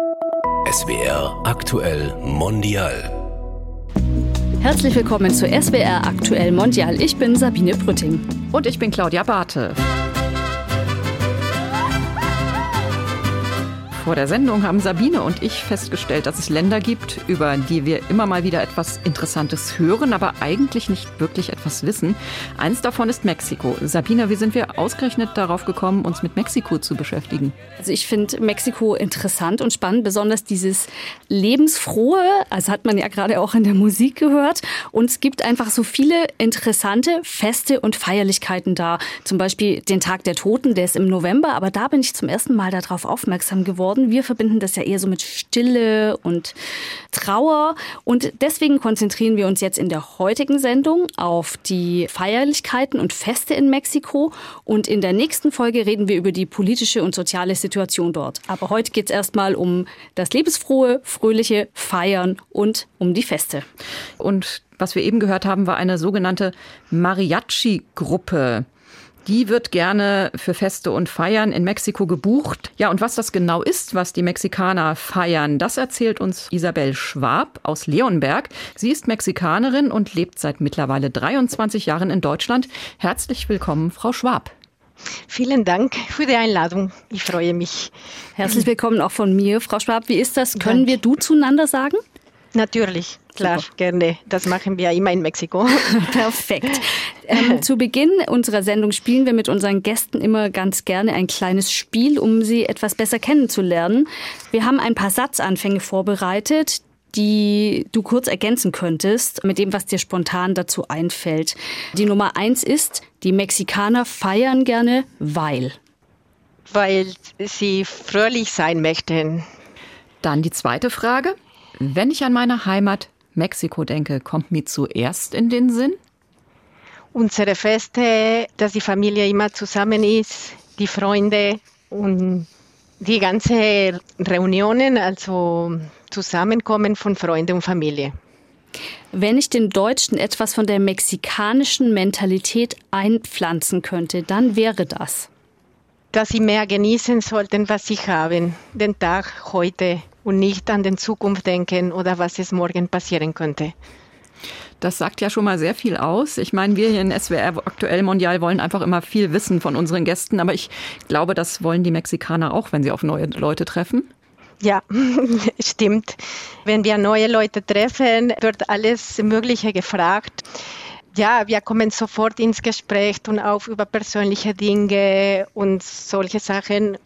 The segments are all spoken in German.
SWR aktuell mondial. Herzlich willkommen zu SWR aktuell mondial. Ich bin Sabine Brütting. Und ich bin Claudia Barthe. Vor der Sendung haben Sabine und ich festgestellt, dass es Länder gibt, über die wir immer mal wieder etwas Interessantes hören, aber eigentlich nicht wirklich etwas wissen. Eins davon ist Mexiko. Sabine, wie sind wir ausgerechnet darauf gekommen, uns mit Mexiko zu beschäftigen? Also ich finde Mexiko interessant und spannend, besonders dieses lebensfrohe, also hat man ja gerade auch in der Musik gehört. Und es gibt einfach so viele interessante Feste und Feierlichkeiten da. Zum Beispiel den Tag der Toten, der ist im November, aber da bin ich zum ersten Mal darauf aufmerksam geworden geworden. Wir verbinden das ja eher so mit Stille und Trauer. Und deswegen konzentrieren wir uns jetzt in der heutigen Sendung auf die Feierlichkeiten und Feste in Mexiko. Und in der nächsten Folge reden wir über die politische und soziale Situation dort. Aber heute geht es erstmal um das lebensfrohe, fröhliche Feiern und um die Feste. Und was wir eben gehört haben, war eine sogenannte Mariachi-Gruppe. Die wird gerne für Feste und Feiern in Mexiko gebucht. Ja, und was das genau ist, was die Mexikaner feiern, das erzählt uns Isabel Schwab aus Leonberg. Sie ist Mexikanerin und lebt seit mittlerweile 23 Jahren in Deutschland. Herzlich willkommen, Frau Schwab. Vielen Dank für die Einladung. Ich freue mich. Herzlich willkommen auch von mir, Frau Schwab. Wie ist das? Können Dank. wir du zueinander sagen? Natürlich, klar, Super. gerne. Das machen wir immer in Mexiko. Perfekt. Ähm, zu Beginn unserer Sendung spielen wir mit unseren Gästen immer ganz gerne ein kleines Spiel, um sie etwas besser kennenzulernen. Wir haben ein paar Satzanfänge vorbereitet, die du kurz ergänzen könntest mit dem, was dir spontan dazu einfällt. Die Nummer eins ist, die Mexikaner feiern gerne, weil. Weil sie fröhlich sein möchten. Dann die zweite Frage. Wenn ich an meine Heimat Mexiko denke, kommt mir zuerst in den Sinn? Unsere Feste, dass die Familie immer zusammen ist, die Freunde und die ganze Reunionen, also Zusammenkommen von Freunden und Familie. Wenn ich den Deutschen etwas von der mexikanischen Mentalität einpflanzen könnte, dann wäre das. Dass sie mehr genießen sollten, was sie haben, den Tag heute und nicht an die Zukunft denken oder was es morgen passieren könnte. Das sagt ja schon mal sehr viel aus. Ich meine, wir hier in SWR aktuell Mondial wollen einfach immer viel wissen von unseren Gästen, aber ich glaube, das wollen die Mexikaner auch, wenn sie auf neue Leute treffen. Ja, stimmt. Wenn wir neue Leute treffen, wird alles Mögliche gefragt. Ja, wir kommen sofort ins Gespräch und auf über persönliche Dinge und solche Sachen.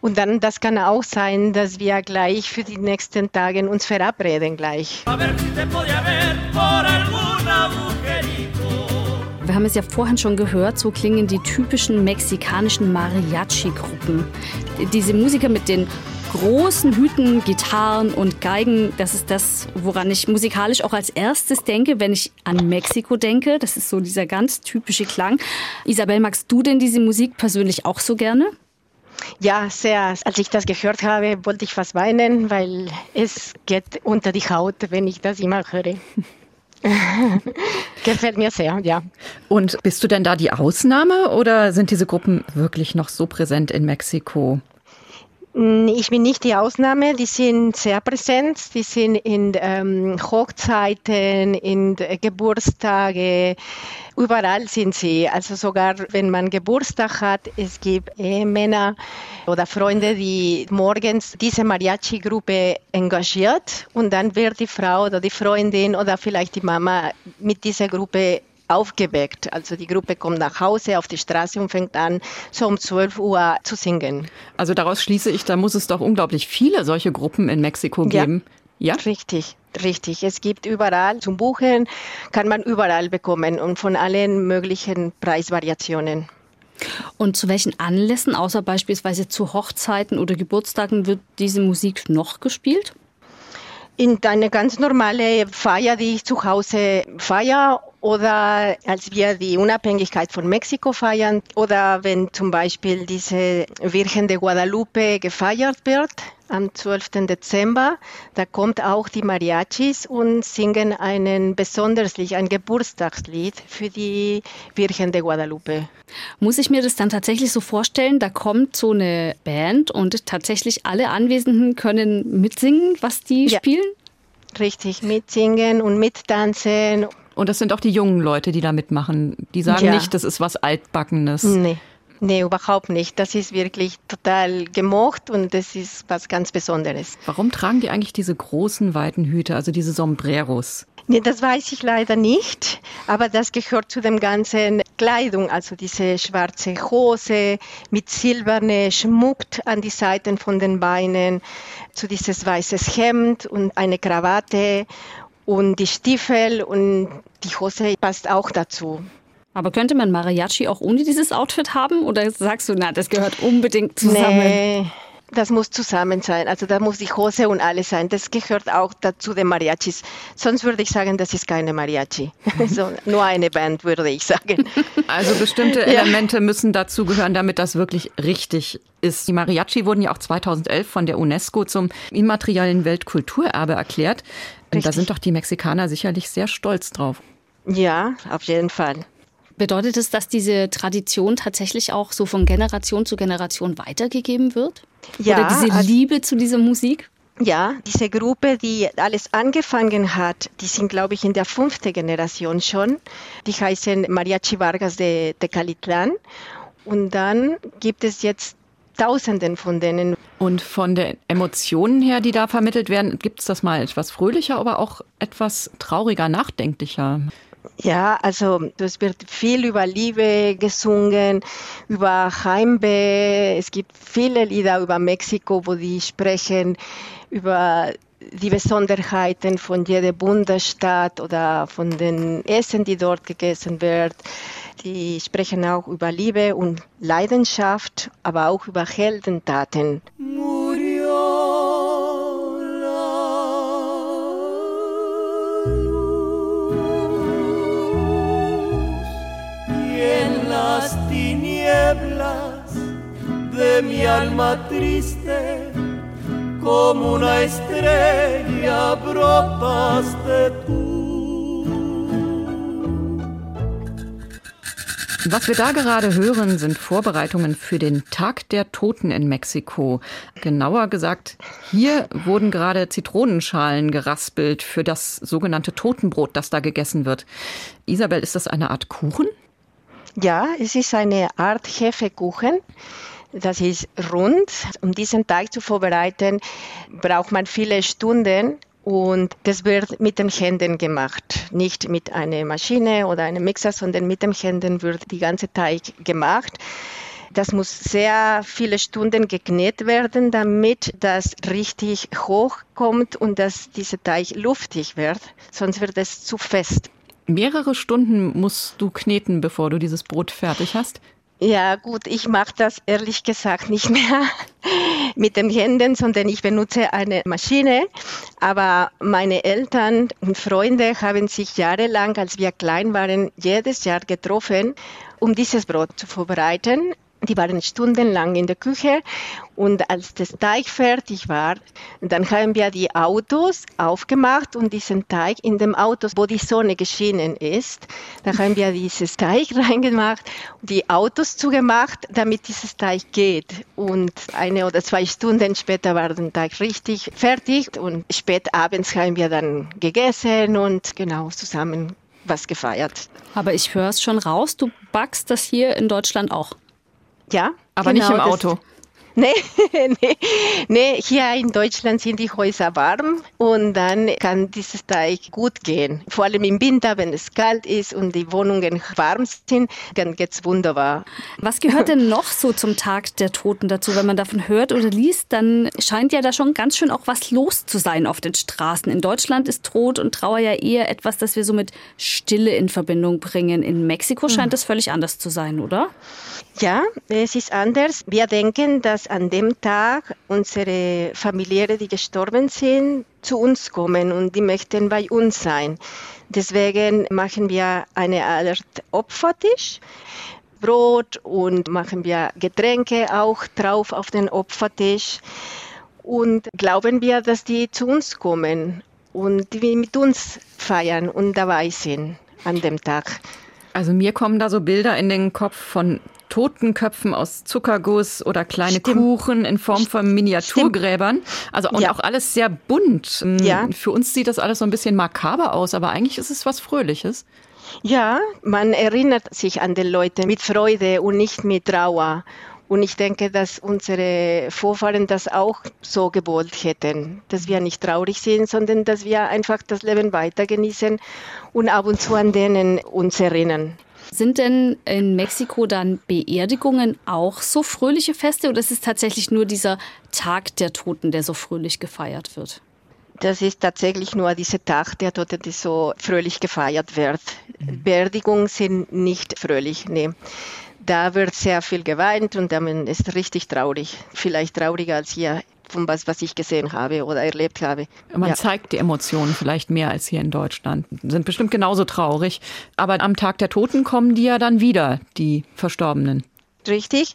Und dann, das kann auch sein, dass wir gleich für die nächsten Tage uns verabreden gleich. Haben es ja vorhin schon gehört, so klingen die typischen mexikanischen Mariachi-Gruppen. Diese Musiker mit den großen Hüten, Gitarren und Geigen, das ist das, woran ich musikalisch auch als erstes denke, wenn ich an Mexiko denke. Das ist so dieser ganz typische Klang. Isabel, magst du denn diese Musik persönlich auch so gerne? Ja, sehr. Als ich das gehört habe, wollte ich fast weinen, weil es geht unter die Haut, wenn ich das immer höre. Gefällt mir sehr, ja. Und bist du denn da die Ausnahme oder sind diese Gruppen wirklich noch so präsent in Mexiko? Ich bin nicht die Ausnahme, die sind sehr präsent, die sind in ähm, Hochzeiten, in Geburtstage, überall sind sie. Also sogar wenn man Geburtstag hat, es gibt Männer oder Freunde, die morgens diese Mariachi-Gruppe engagiert. Und dann wird die Frau oder die Freundin oder vielleicht die Mama mit dieser Gruppe aufgeweckt. Also die Gruppe kommt nach Hause auf die Straße und fängt an, so um 12 Uhr zu singen. Also daraus schließe ich, da muss es doch unglaublich viele solche Gruppen in Mexiko geben. Ja, ja? richtig. Richtig, es gibt überall zum Buchen, kann man überall bekommen und von allen möglichen Preisvariationen. Und zu welchen Anlässen, außer beispielsweise zu Hochzeiten oder Geburtstagen, wird diese Musik noch gespielt? In eine ganz normale Feier, die ich zu Hause feiere oder als wir die Unabhängigkeit von Mexiko feiern oder wenn zum Beispiel diese Virgen de Guadalupe gefeiert wird am 12. Dezember, da kommt auch die Mariachis und singen einen besonders ein Geburtstagslied für die Virgen de Guadalupe. Muss ich mir das dann tatsächlich so vorstellen, da kommt so eine Band und tatsächlich alle Anwesenden können mitsingen, was die ja. spielen? Richtig, mitsingen und mittanzen. Und das sind auch die jungen Leute, die da mitmachen. Die sagen ja. nicht, das ist was Altbackenes. Nee. Nee, überhaupt nicht. Das ist wirklich total gemocht und das ist was ganz Besonderes. Warum tragen die eigentlich diese großen, weiten Hüte, also diese Sombreros? Nee, das weiß ich leider nicht, aber das gehört zu dem ganzen Kleidung, also diese schwarze Hose mit silberne Schmuck an die Seiten von den Beinen, zu dieses weißes Hemd und eine Krawatte und die Stiefel und die Hose passt auch dazu. Aber könnte man Mariachi auch ohne dieses Outfit haben? Oder sagst du, na, das gehört unbedingt zusammen? Nee, das muss zusammen sein. Also da muss die Hose und alles sein. Das gehört auch dazu den Mariachis. Sonst würde ich sagen, das ist keine Mariachi. so, nur eine Band, würde ich sagen. Also bestimmte Elemente ja. müssen dazu gehören, damit das wirklich richtig ist. Die Mariachi wurden ja auch 2011 von der UNESCO zum immateriellen Weltkulturerbe erklärt. Richtig. Da sind doch die Mexikaner sicherlich sehr stolz drauf. Ja, auf jeden Fall. Bedeutet es, dass diese Tradition tatsächlich auch so von Generation zu Generation weitergegeben wird? Ja. Oder diese also Liebe zu dieser Musik? Ja, diese Gruppe, die alles angefangen hat, die sind, glaube ich, in der fünften Generation schon. Die heißen Mariachi Vargas de, de Calitlán. Und dann gibt es jetzt Tausenden von denen. Und von den Emotionen her, die da vermittelt werden, gibt es das mal etwas fröhlicher, aber auch etwas trauriger, nachdenklicher? Ja, also es wird viel über Liebe gesungen, über Heimweh. Es gibt viele Lieder über Mexiko, wo die sprechen über die Besonderheiten von jeder Bundesstaat oder von den Essen, die dort gegessen wird. Die sprechen auch über Liebe und Leidenschaft, aber auch über Heldentaten. de mi alma triste, como una estrella brotaste tú. Was wir da gerade hören, sind Vorbereitungen für den Tag der Toten in Mexiko. Genauer gesagt, hier wurden gerade Zitronenschalen geraspelt für das sogenannte Totenbrot, das da gegessen wird. Isabel, ist das eine Art Kuchen? Ja, es ist eine Art Hefekuchen. Das ist rund. Um diesen Teig zu vorbereiten, braucht man viele Stunden und das wird mit den Händen gemacht. Nicht mit einer Maschine oder einem Mixer, sondern mit den Händen wird die ganze Teig gemacht. Das muss sehr viele Stunden geknetet werden, damit das richtig hoch kommt und dass dieser Teig luftig wird. Sonst wird es zu fest. Mehrere Stunden musst du kneten, bevor du dieses Brot fertig hast? Ja, gut, ich mache das ehrlich gesagt nicht mehr mit den Händen, sondern ich benutze eine Maschine. Aber meine Eltern und Freunde haben sich jahrelang, als wir klein waren, jedes Jahr getroffen, um dieses Brot zu vorbereiten. Die waren stundenlang in der Küche und als das Teig fertig war, dann haben wir die Autos aufgemacht und diesen Teig in dem Auto, wo die Sonne geschienen ist, da haben wir dieses Teig reingemacht, die Autos zugemacht, damit dieses Teig geht. Und eine oder zwei Stunden später war der Teig richtig fertig und spät abends haben wir dann gegessen und genau zusammen was gefeiert. Aber ich höre es schon raus, du backst das hier in Deutschland auch. Ja. Aber genau, nicht im Auto. Nee, nee, nee, hier in Deutschland sind die Häuser warm und dann kann dieses Teig gut gehen. Vor allem im Winter, wenn es kalt ist und die Wohnungen warm sind, dann geht es wunderbar. Was gehört denn noch so zum Tag der Toten dazu? Wenn man davon hört oder liest, dann scheint ja da schon ganz schön auch was los zu sein auf den Straßen. In Deutschland ist Tod und Trauer ja eher etwas, das wir so mit Stille in Verbindung bringen. In Mexiko scheint mhm. das völlig anders zu sein, oder? Ja, es ist anders. Wir denken, dass an dem Tag unsere Familiäre, die gestorben sind, zu uns kommen und die möchten bei uns sein. Deswegen machen wir eine Art Opfertisch. Brot und machen wir Getränke auch drauf auf den Opfertisch. Und glauben wir, dass die zu uns kommen und die mit uns feiern und dabei sind an dem Tag. Also mir kommen da so Bilder in den Kopf von Totenköpfen aus Zuckerguss oder kleine Stimmt. Kuchen in Form von Miniaturgräbern. Also und ja. auch alles sehr bunt. Mm, ja. Für uns sieht das alles so ein bisschen makaber aus, aber eigentlich ist es was Fröhliches. Ja, man erinnert sich an die Leute mit Freude und nicht mit Trauer. Und ich denke, dass unsere Vorfahren das auch so gewollt hätten, dass wir nicht traurig sind, sondern dass wir einfach das Leben weiter genießen und ab und zu an denen uns erinnern. Sind denn in Mexiko dann Beerdigungen auch so fröhliche Feste oder ist es tatsächlich nur dieser Tag der Toten, der so fröhlich gefeiert wird? Das ist tatsächlich nur dieser Tag der Toten, der so fröhlich gefeiert wird. Mhm. Beerdigungen sind nicht fröhlich, nee. Da wird sehr viel geweint und dann ist richtig traurig. Vielleicht trauriger als hier von was, was ich gesehen habe oder erlebt habe. Man ja. zeigt die Emotionen vielleicht mehr als hier in Deutschland. Sind bestimmt genauso traurig. Aber am Tag der Toten kommen die ja dann wieder, die Verstorbenen. Richtig.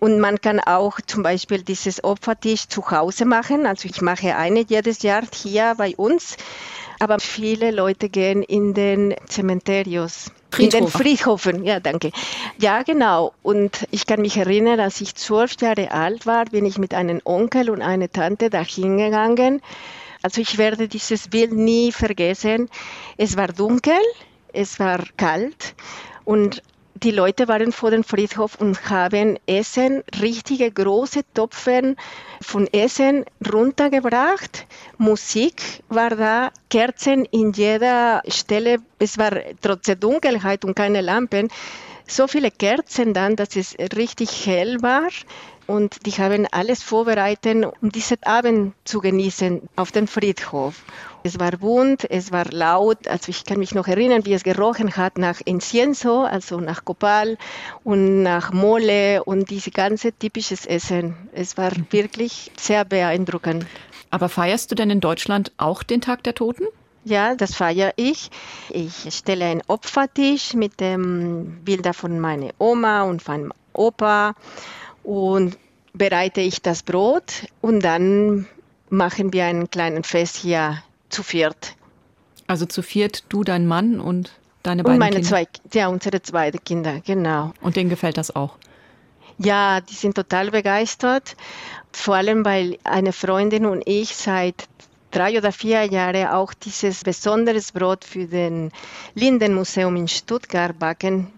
Und man kann auch zum Beispiel dieses Opfertisch zu Hause machen. Also ich mache eine jedes Jahr hier bei uns. Aber viele Leute gehen in den Cementerios. In den Friedhofen, ja, danke. Ja, genau. Und ich kann mich erinnern, als ich zwölf Jahre alt war, bin ich mit einem Onkel und einer Tante dahin gegangen. Also ich werde dieses Bild nie vergessen. Es war dunkel, es war kalt und die Leute waren vor dem Friedhof und haben Essen, richtige große Topfen von Essen runtergebracht. Musik war da, Kerzen in jeder Stelle. Es war trotz der Dunkelheit und keine Lampen so viele Kerzen dann, dass es richtig hell war. Und die haben alles vorbereitet, um diesen Abend zu genießen auf dem Friedhof. Es war bunt, es war laut. Also ich kann mich noch erinnern, wie es gerochen hat nach Incienso, also nach Copal und nach Mole und diese ganze typisches Essen. Es war wirklich sehr beeindruckend. Aber feierst du denn in Deutschland auch den Tag der Toten? Ja, das feiere ich. Ich stelle einen Opfertisch mit dem Bilder von meiner Oma und von meinem Opa und bereite ich das Brot und dann machen wir einen kleinen Fest hier zu viert. Also zu viert, du, dein Mann und deine beiden und meine Kinder? Zwei, ja, unsere zwei Kinder, genau. Und denen gefällt das auch? Ja, die sind total begeistert. Vor allem, weil eine Freundin und ich seit drei oder vier Jahren auch dieses besonderes Brot für den Lindenmuseum in Stuttgart backen.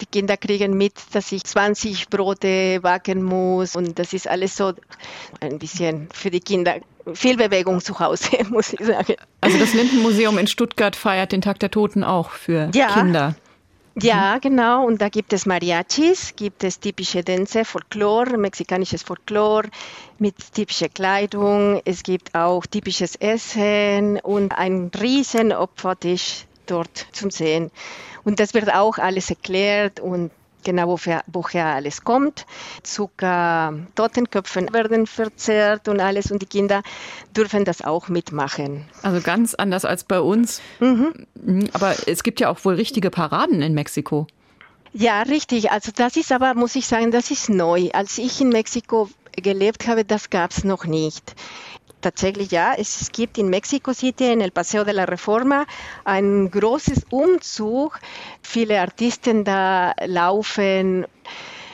Die Kinder kriegen mit, dass ich 20 Brote backen muss und das ist alles so ein bisschen für die Kinder viel Bewegung zu Hause, muss ich sagen. Also das Lindenmuseum in Stuttgart feiert den Tag der Toten auch für ja. Kinder. Ja, genau. Und da gibt es Mariachis, gibt es typische Tänze, Folklore, mexikanisches Folklore mit typischer Kleidung. Es gibt auch typisches Essen und ein riesen Opfertisch dort zum Sehen. Und das wird auch alles erklärt und genau woher, woher alles kommt. Zucker, Totenköpfe werden verzehrt und alles und die Kinder dürfen das auch mitmachen. Also ganz anders als bei uns. Mhm. Aber es gibt ja auch wohl richtige Paraden in Mexiko. Ja, richtig. Also das ist aber, muss ich sagen, das ist neu. Als ich in Mexiko gelebt habe, das gab es noch nicht tatsächlich ja, es gibt in Mexico City, in El Paseo de la Reforma, ein großes Umzug. Viele Artisten da laufen.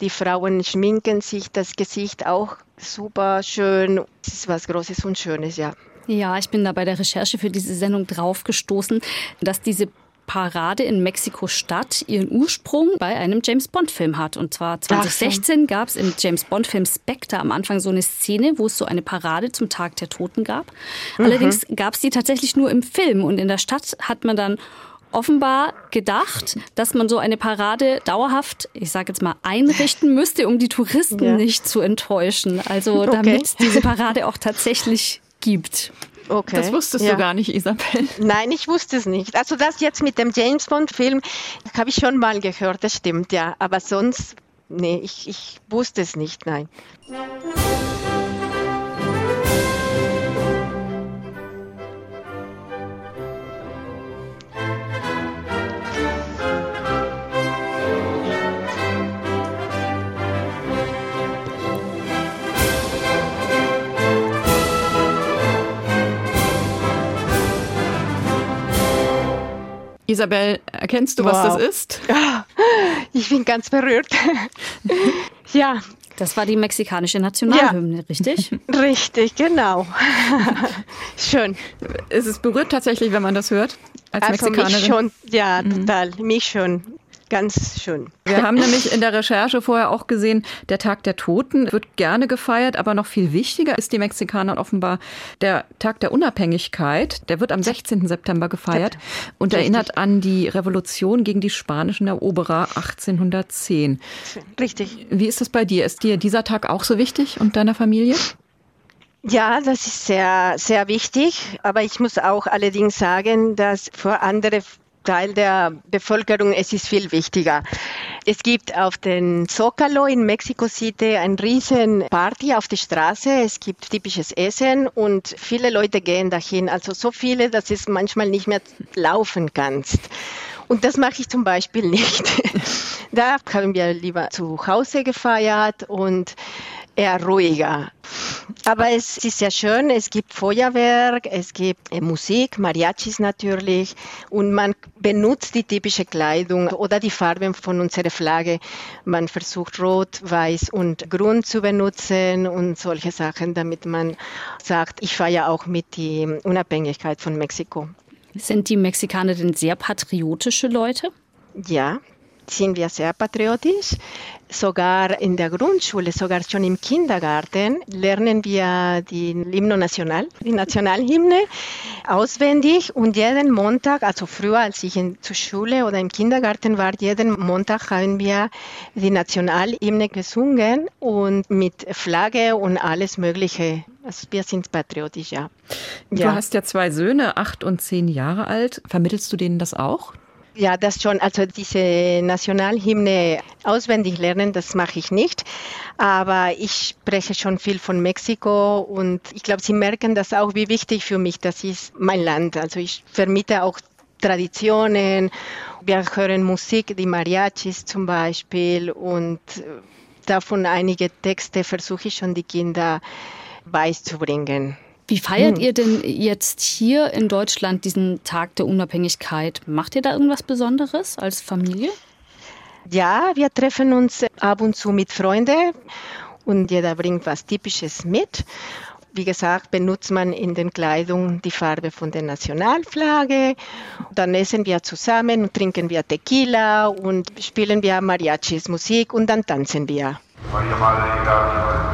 Die Frauen schminken sich das Gesicht auch super schön. Es ist was Großes und Schönes, ja. Ja, ich bin da bei der Recherche für diese Sendung draufgestoßen, dass diese Parade in Mexiko-Stadt ihren Ursprung bei einem James Bond-Film hat. Und zwar 2016 gab es im James Bond-Film Spectre am Anfang so eine Szene, wo es so eine Parade zum Tag der Toten gab. Mhm. Allerdings gab es die tatsächlich nur im Film und in der Stadt hat man dann offenbar gedacht, dass man so eine Parade dauerhaft, ich sage jetzt mal, einrichten müsste, um die Touristen ja. nicht zu enttäuschen. Also okay. damit diese Parade auch tatsächlich gibt. Okay. Das wusstest ja. du gar nicht, Isabel. Nein, ich wusste es nicht. Also das jetzt mit dem James Bond-Film habe ich schon mal gehört, das stimmt, ja. Aber sonst nee, ich, ich wusste es nicht, nein. Isabel, erkennst du, was Wow. das ist? Ich bin ganz berührt. ja, Das war die mexikanische Nationalhymne, richtig? richtig, genau. Schön. Es ist berührt tatsächlich, wenn man das hört, als Also mich Mexikanerin. schon, ja, total. Mich schon. Ganz schön. Wir haben nämlich in der Recherche vorher auch gesehen, der Tag der Toten wird gerne gefeiert, aber noch viel wichtiger ist die Mexikanern offenbar der Tag der Unabhängigkeit. Der wird am 16. September gefeiert und Richtig. erinnert an die Revolution gegen die spanischen Eroberer 1810. Richtig. Wie ist das bei dir? Ist dir dieser Tag auch so wichtig und deiner Familie? Ja, das ist sehr, sehr wichtig. Aber ich muss auch allerdings sagen, dass für andere Teil der Bevölkerung es ist viel wichtiger. Es gibt auf den Zocalo in Mexico City ein riesen Party auf der Straße. Es gibt typisches Essen und viele Leute gehen dahin. Also so viele, dass es manchmal nicht mehr laufen kannst. Und das mache ich zum Beispiel nicht. da haben wir lieber zu Hause gefeiert und eher ruhiger. Aber es ist sehr schön, es gibt Feuerwerk, es gibt äh, Musik, Mariachis natürlich und man benutzt die typische Kleidung oder die Farben von unserer Flagge. Man versucht Rot, Weiß und Grün zu benutzen und solche Sachen, damit man sagt, ich feiere auch mit die Unabhängigkeit von Mexiko. Sind die Mexikaner denn sehr patriotische Leute? Ja, sind wir sehr patriotisch. Sogar in der Grundschule, sogar schon im Kindergarten lernen wir die Himno Nacional, die Nationalhymne auswendig und jeden Montag, also früher als ich in, zur Schule oder im Kindergarten war, jeden Montag haben wir die Nationalhymne gesungen und mit Flagge und alles Mögliche. Also wir sind patriotisch, ja. Du ja. hast ja zwei Söhne, acht und zehn Jahre alt. Vermittelst du denen das auch? Ja, das schon. Also diese Nationalhymne auswendig lernen, das mache ich nicht. Aber ich spreche schon viel von Mexiko und ich glaube, sie merken das auch, wie wichtig für mich das ist, mein Land. Also ich vermiete auch Traditionen. Wir hören Musik, die Mariachis zum Beispiel und davon einige Texte versuche ich schon die Kinder beizubringen. Wie feiert ihr denn jetzt hier in Deutschland diesen Tag der Unabhängigkeit? Macht ihr da irgendwas Besonderes als Familie? Ja, wir treffen uns ab und zu mit Freunden und jeder bringt was Typisches mit. Wie gesagt, benutzt man in den Kleidung die Farbe von der Nationalflagge. Dann essen wir zusammen und trinken wir Tequila und spielen wir Mariachis Musik und dann tanzen wir. María Madre de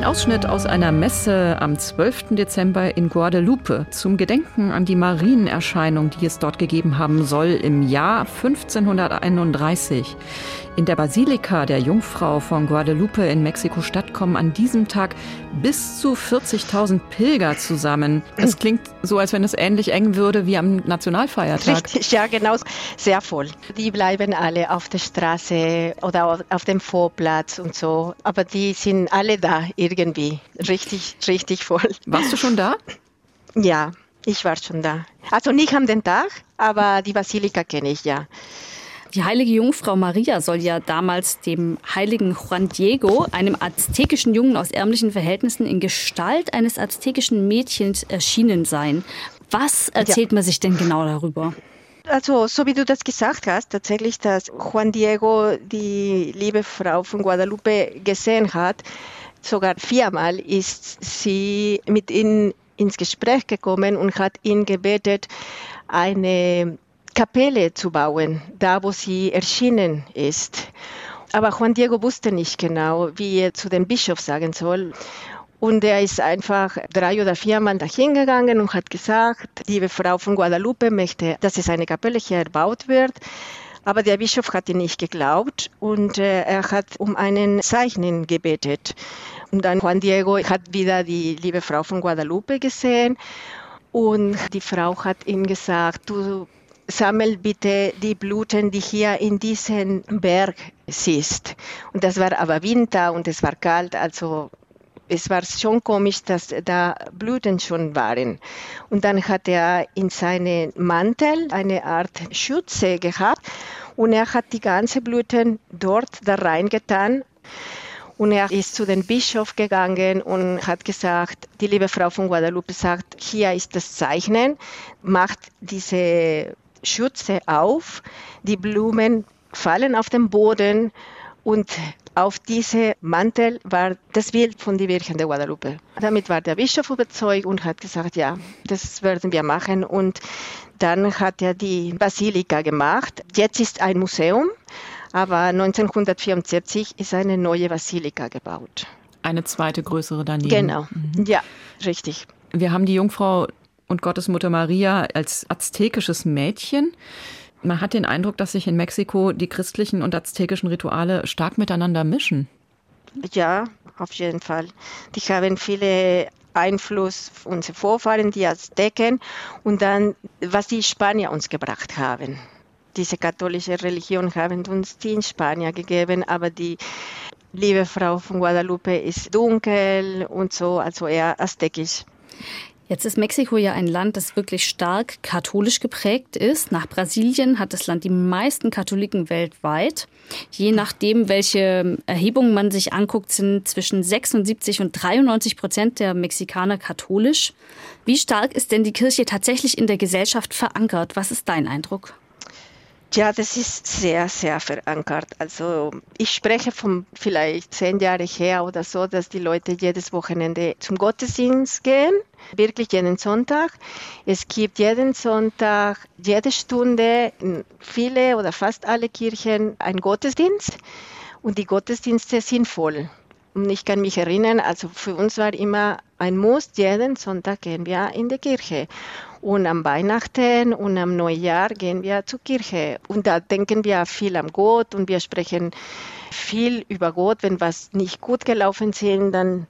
Ein Ausschnitt aus einer Messe am 12. Dezember in Guadalupe zum Gedenken an die Marienerscheinung, die es dort gegeben haben soll im Jahr 1531. In der Basilika der Jungfrau von Guadalupe in Mexiko-Stadt kommen an diesem Tag bis zu 40.000 Pilger zusammen. Es klingt so, als wenn es ähnlich eng würde wie am Nationalfeiertag. Richtig, ja, genau, sehr voll. Die bleiben alle auf der Straße oder auf dem Vorplatz und so, aber die sind alle da irgendwie, richtig, richtig voll. Warst du schon da? Ja, ich war schon da. Also nicht am den Tag, aber die Basilika kenne ich ja. Die heilige Jungfrau Maria soll ja damals dem heiligen Juan Diego, einem aztekischen Jungen aus ärmlichen Verhältnissen, in Gestalt eines aztekischen Mädchens erschienen sein. Was erzählt man sich denn genau darüber? Also, so wie du das gesagt hast, tatsächlich, dass Juan Diego die liebe Frau von Guadalupe gesehen hat, sogar viermal ist sie mit ihm ins Gespräch gekommen und hat ihn gebetet, eine Kapelle zu bauen, da wo sie erschienen ist. Aber Juan Diego wusste nicht genau, wie er zu dem Bischof sagen soll. Und er ist einfach drei oder viermal dahin gegangen und hat gesagt, liebe Frau von Guadalupe möchte, dass es eine Kapelle hier erbaut wird. Aber der Bischof hat ihn nicht geglaubt und äh, er hat um einen Zeichen gebetet. Und dann Juan Diego hat wieder die liebe Frau von Guadalupe gesehen und die Frau hat ihm gesagt, du sammel bitte die Blüten, die hier in diesem Berg siehst. Und das war aber Winter und es war kalt, also es war schon komisch, dass da Blüten schon waren. Und dann hat er in seinem Mantel eine Art Schütze gehabt und er hat die ganze Blüten dort da reingetan. Und er ist zu dem Bischof gegangen und hat gesagt, die liebe Frau von Guadalupe sagt, hier ist das Zeichnen, macht diese Schütze auf, die Blumen fallen auf den Boden und auf diese Mantel war das Bild von der Virgen de Guadalupe. Damit war der Bischof überzeugt und hat gesagt, ja, das werden wir machen. Und dann hat er die Basilika gemacht. Jetzt ist ein Museum aber 1974 ist eine neue Basilika gebaut. Eine zweite größere daneben. Genau, mhm. ja, richtig. Wir haben die Jungfrau und Gottesmutter Maria als aztekisches Mädchen. Man hat den Eindruck, dass sich in Mexiko die christlichen und aztekischen Rituale stark miteinander mischen. Ja, auf jeden Fall. Die haben viele Einfluss unsere Vorfahren, die Azteken und dann, was die Spanier uns gebracht haben diese katholische Religion haben uns die in Spanien gegeben, aber die liebe Frau von Guadalupe ist dunkel und so, also eher aztekisch. Jetzt ist Mexiko ja ein Land, das wirklich stark katholisch geprägt ist. Nach Brasilien hat das Land die meisten Katholiken weltweit. Je nachdem, welche Erhebungen man sich anguckt, sind zwischen 76 und 93 Prozent der Mexikaner katholisch. Wie stark ist denn die Kirche tatsächlich in der Gesellschaft verankert? Was ist dein Eindruck? Ja, das ist sehr, sehr verankert. Also ich spreche von vielleicht zehn Jahren her oder so, dass die Leute jedes Wochenende zum Gottesdienst gehen, wirklich jeden Sonntag. Es gibt jeden Sonntag, jede Stunde, in viele oder fast alle Kirchen einen Gottesdienst und die Gottesdienste sind voll. Und ich kann mich erinnern, also für uns war immer ein Muss, jeden Sonntag gehen wir in die Kirche. Und am Weihnachten und am Neujahr gehen wir zur Kirche. Und da denken wir viel an Gott und wir sprechen viel über Gott. Wenn was nicht gut gelaufen ist, dann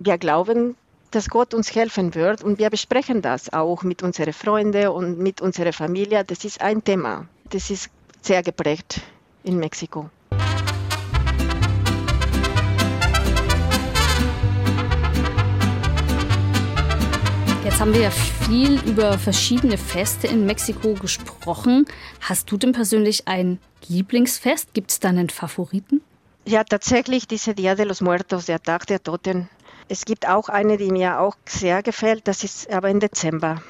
wir glauben, dass Gott uns helfen wird. Und wir besprechen das auch mit unseren Freunden und mit unserer Familie. Das ist ein Thema. Das ist sehr geprägt in Mexiko. Jetzt haben wir ja viel über verschiedene Feste in Mexiko gesprochen. Hast du denn persönlich ein Lieblingsfest? Gibt es da einen Favoriten? Ja, tatsächlich diese Dia de los Muertos, der Tag der Toten. Es gibt auch eine, die mir auch sehr gefällt, das ist aber im Dezember.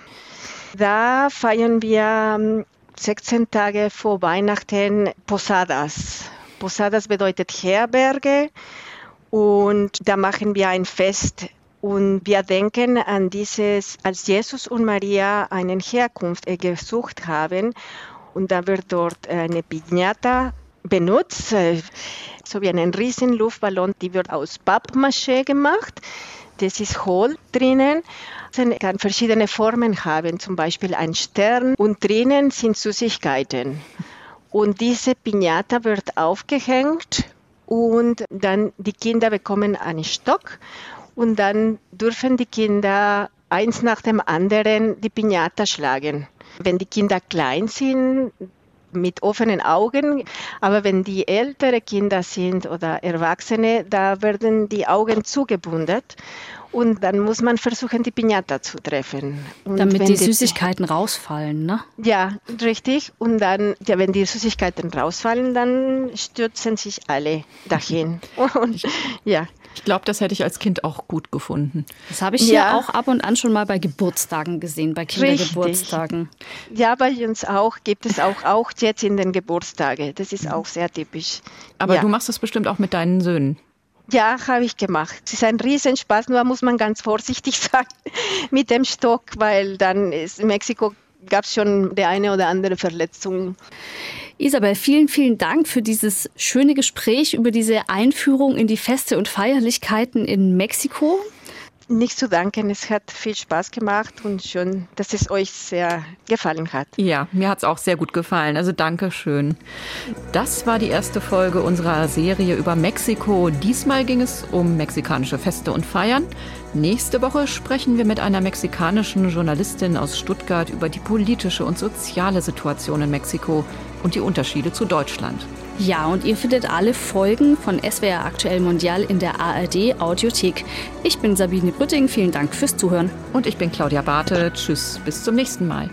Da feiern wir 16 ähm, Tage vor Weihnachten Posadas. Posadas bedeutet Herberge und da machen wir ein Fest und wir denken an dieses, als Jesus und Maria eine Herkunft gesucht haben. Und da wird dort eine Piñata benutzt, äh, so wie einen riesen Luftballon, die wird aus Pappmaché gemacht. Das ist hohl drinnen. Es kann verschiedene Formen haben, zum Beispiel ein Stern. Und drinnen sind Süßigkeiten. Und diese Piñata wird aufgehängt und dann die Kinder bekommen einen Stock und dann dürfen die Kinder eins nach dem anderen die Piñata schlagen. Wenn die Kinder klein sind, mit offenen Augen, aber wenn die ältere Kinder sind oder Erwachsene, da werden die Augen zugebundet und dann muss man versuchen, die Piñata zu treffen. Und Damit die, die Süßigkeiten rausfallen, ne? Ja, richtig. Und dann, ja, wenn die Süßigkeiten rausfallen, dann stürzen sich alle dahin. Und, ja. Ich glaube, das hätte ich als Kind auch gut gefunden. Das habe ich ja. hier auch ab und an schon mal bei Geburtstagen gesehen, bei Kindergeburtstagen. Richtig. Ja, bei uns auch gibt es auch, auch jetzt in den Geburtstagen. Das ist auch sehr typisch. Aber ja. du machst das bestimmt auch mit deinen Söhnen. Ja, habe ich gemacht. Es ist ein Riesenspaß, nur muss man ganz vorsichtig sein mit dem Stock, weil dann ist in Mexiko gab es schon die eine oder andere Verletzung. Isabel, vielen, vielen Dank für dieses schöne Gespräch über diese Einführung in die Feste und Feierlichkeiten in Mexiko. Nicht zu danken, es hat viel Spaß gemacht und schön, dass es euch sehr gefallen hat. Ja, mir hat es auch sehr gut gefallen, also danke schön. Das war die erste Folge unserer Serie über Mexiko. Diesmal ging es um mexikanische Feste und Feiern. Nächste Woche sprechen wir mit einer mexikanischen Journalistin aus Stuttgart über die politische und soziale Situation in Mexiko und die Unterschiede zu Deutschland. Ja, und ihr findet alle Folgen von SWR Aktuell Mondial in der ARD Audiothek. Ich bin Sabine Brütting, vielen Dank fürs Zuhören. Und ich bin Claudia Barthe. Tschüss, bis zum nächsten Mal.